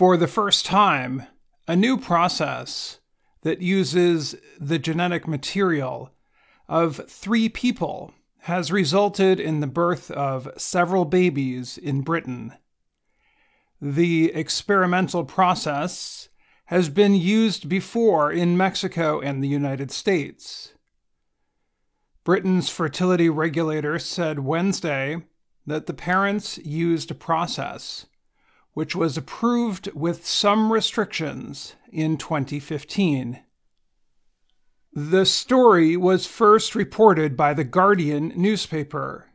For the first time, a new process that uses the genetic material of three people has resulted in the birth of several babies in Britain. The experimental process has been used before in Mexico and the United States. Britain's fertility regulator said Wednesday that the parents used a process which was approved with some restrictions in 2015. The story was first reported by the Guardian newspaper.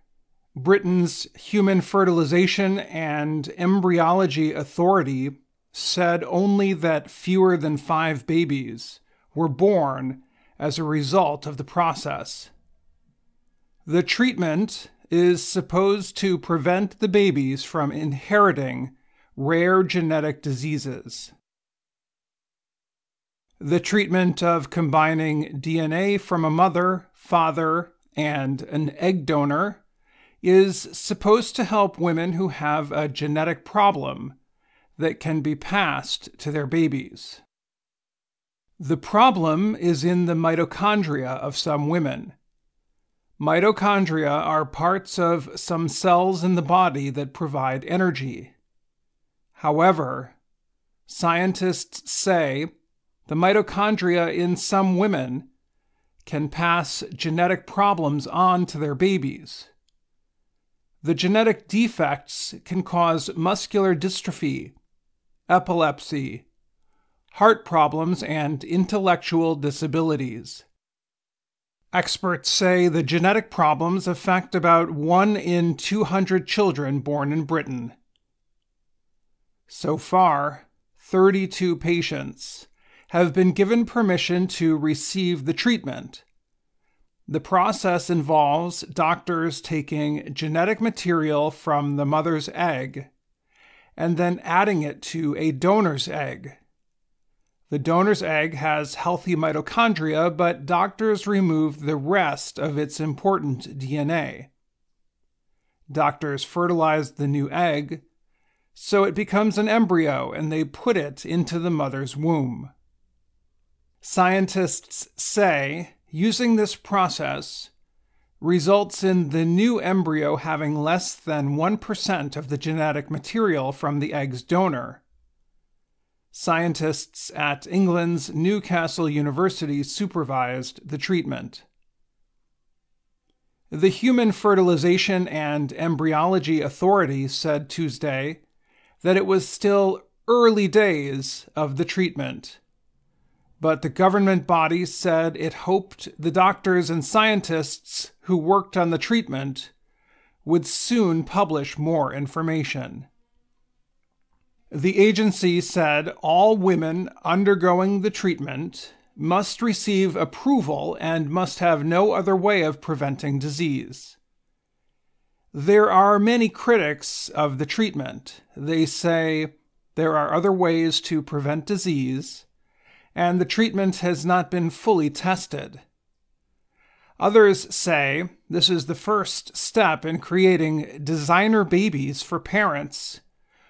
Britain's Human Fertilization and Embryology Authority said only that fewer than five babies were born as a result of the process. The treatment is supposed to prevent the babies from inheriting rare genetic diseases. The treatment of combining DNA from a mother, father, and an egg donor is supposed to help women who have a genetic problem that can be passed to their babies. The problem is in the mitochondria of some women. Mitochondria are parts of some cells in the body that provide energy. However, scientists say the mitochondria in some women can pass genetic problems on to their babies. The genetic defects can cause muscular dystrophy, epilepsy, heart problems, and intellectual disabilities. Experts say the genetic problems affect about 1 in 200 children born in Britain. So far, 32 patients have been given permission to receive the treatment. The process involves doctors taking genetic material from the mother's egg and then adding it to a donor's egg. The donor's egg has healthy mitochondria, but doctors remove the rest of its important DNA. Doctors fertilize the new egg so it becomes an embryo and they put it into the mother's womb. Scientists say using this process results in the new embryo having less than 1% of the genetic material from the egg's donor. Scientists at England's Newcastle University supervised the treatment. The Human Fertilization and Embryology Authority said Tuesday that it was still early days of the treatment but the government body said it hoped the doctors and scientists who worked on the treatment would soon publish more information. The agency said all women undergoing the treatment must receive approval and must have no other way of preventing disease. There are many critics of the treatment. They say there are other ways to prevent disease and the treatment has not been fully tested. Others say this is the first step in creating designer babies for parents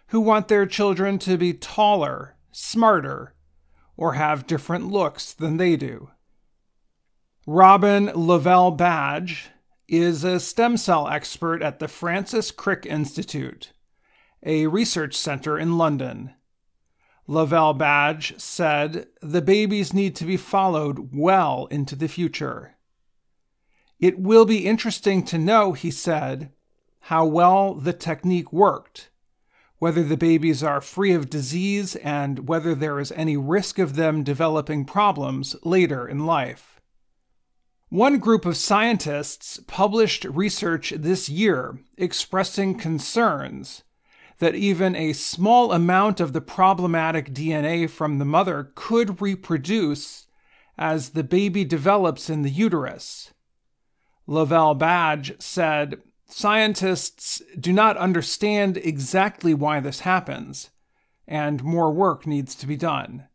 who want their children to be taller, smarter, or have different looks than they do. Robin Lovell-Badge is a stem cell expert at the Francis Crick Institute, a research center in London. Lovell-Badge said the babies need to be followed well into the future. It will be interesting to know, he said, how well the technique worked, whether the babies are free of disease, and whether there is any risk of them developing problems later in life. One group of scientists published research this year expressing concerns that even a small amount of the problematic DNA from the mother could reproduce as the baby develops in the uterus. Lovell-Badge said scientists do not understand exactly why this happens, and more work needs to be done.